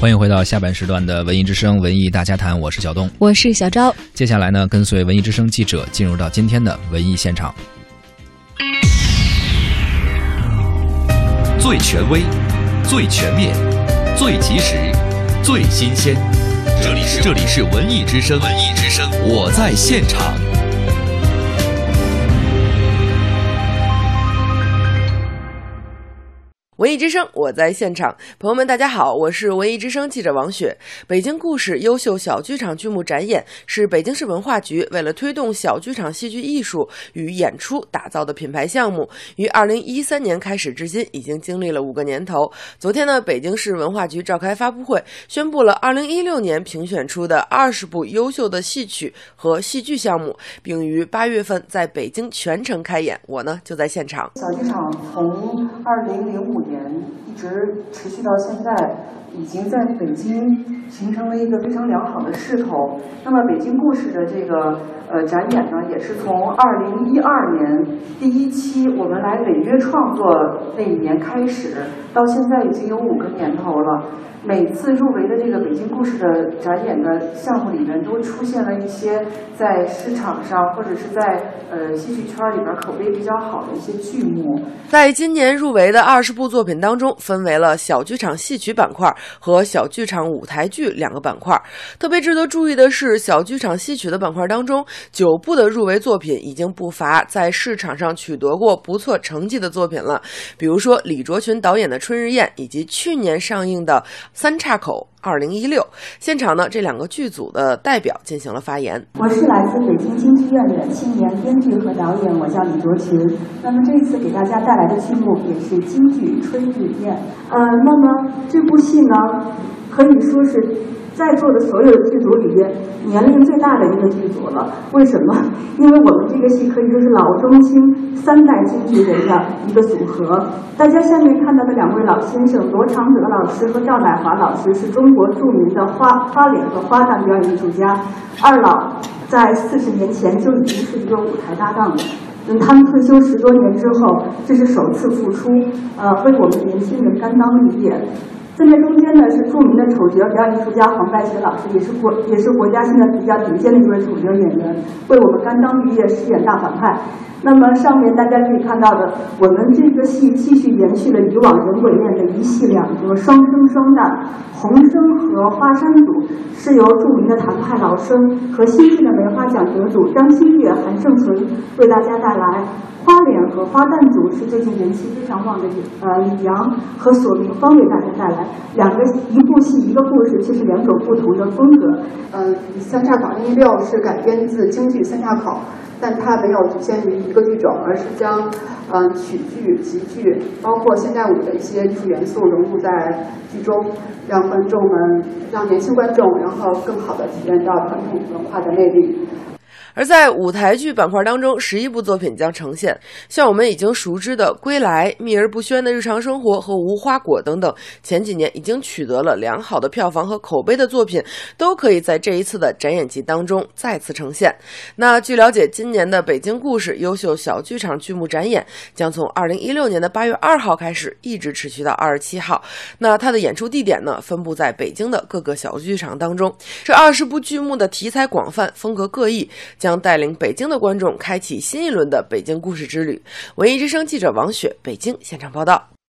欢迎回到下半时段的文艺之声文艺大家谈，我是小东，我是小昭。接下来呢，跟随文艺之声记者进入到今天的文艺现场。最权威、最全面、最及时、最新鲜，这里是这里是文艺之声，文艺之声，我在现场。文艺之声，我在现场。朋友们，大家好，我是文艺之声记者王雪。北京故事优秀小剧场剧目展演是北京市文化局为了推动小剧场戏剧艺术与演出打造的品牌项目，于二零一三年开始至今，已经经历了五个年头。昨天呢，北京市文化局召开发布会，宣布了二零一六年评选出的二十部优秀的戏曲和戏剧项目，并于八月份在北京全程开演。我呢就在现场。小剧场从二零零五年年一直持续到现在，已经在北京形成了一个非常良好的势头。那么，北京故事的这个呃展演呢，也是从二零一二年第一期我们来北约创作那一年开始，到现在已经有五个年头了。每次入围的这个北京故事的展演的项目里面，都出现了一些在市场上或者是在呃戏剧圈里边口碑比较好的一些剧目。在今年入围的二十部作品当中，分为了小剧场戏曲板块和小剧场舞台剧两个板块。特别值得注意的是，小剧场戏曲的板块当中，九部的入围作品已经不乏在市场上取得过不错成绩的作品了。比如说李卓群导演的《春日宴》，以及去年上映的。三岔口二零一六现场呢，这两个剧组的代表进行了发言。我是来自北京京剧院的青年编剧和导演，我叫李卓群。那么这次给大家带来的剧目也是京剧《春日宴》。呃，那么这部戏呢，可以说是。在座的所有的剧组里边，年龄最大的一个剧组了。为什么？因为我们这个戏可以说是老中青三代京剧人的一个组合。大家下面看到的两位老先生，罗长德老师和赵乃华老师，是中国著名的花花脸和花旦表演艺术家。二老在四十年前就已经是一个舞台搭档了。等他们退休十多年之后，这是首次复出，呃，为我们年轻人担当绿叶。现在中间呢是著名的丑角表演艺术家黄拜学老师，也是国也是国家现在比较顶尖的一位丑角演员，为我们甘当绿叶饰演大反派。那么上面大家可以看到的，我们这个戏继续延续了以往人鬼恋的一戏两折，双生双旦。红生和花山组是由著名的谭派老生和新晋的梅花奖得主张馨月、韩胜存为大家带来。花脸和花旦组是最近人气非常旺的呃李阳和索明芳为大家带来。两个一部戏一个故事，却是两种不同的风格。嗯，三岔口一六是改编自京剧三岔口。但它没有局限于一个剧种，而是将嗯曲剧、集剧，包括现代舞的一些艺术元素融入在剧中，让观众们、让年轻观众，然后更好的体验到传统文化的魅力。而在舞台剧板块当中，十一部作品将呈现。像我们已经熟知的《归来》、《秘而不宣的日常生活》和《无花果》等等，前几年已经取得了良好的票房和口碑的作品，都可以在这一次的展演季当中再次呈现。那据了解，今年的北京故事优秀小剧场剧目展演将从二零一六年的八月二号开始，一直持续到二十七号。那它的演出地点呢，分布在北京的各个小剧场当中。这二十部剧目的题材广泛，风格各异。将带领北京的观众开启新一轮的北京故事之旅。文艺之声记者王雪，北京现场报道。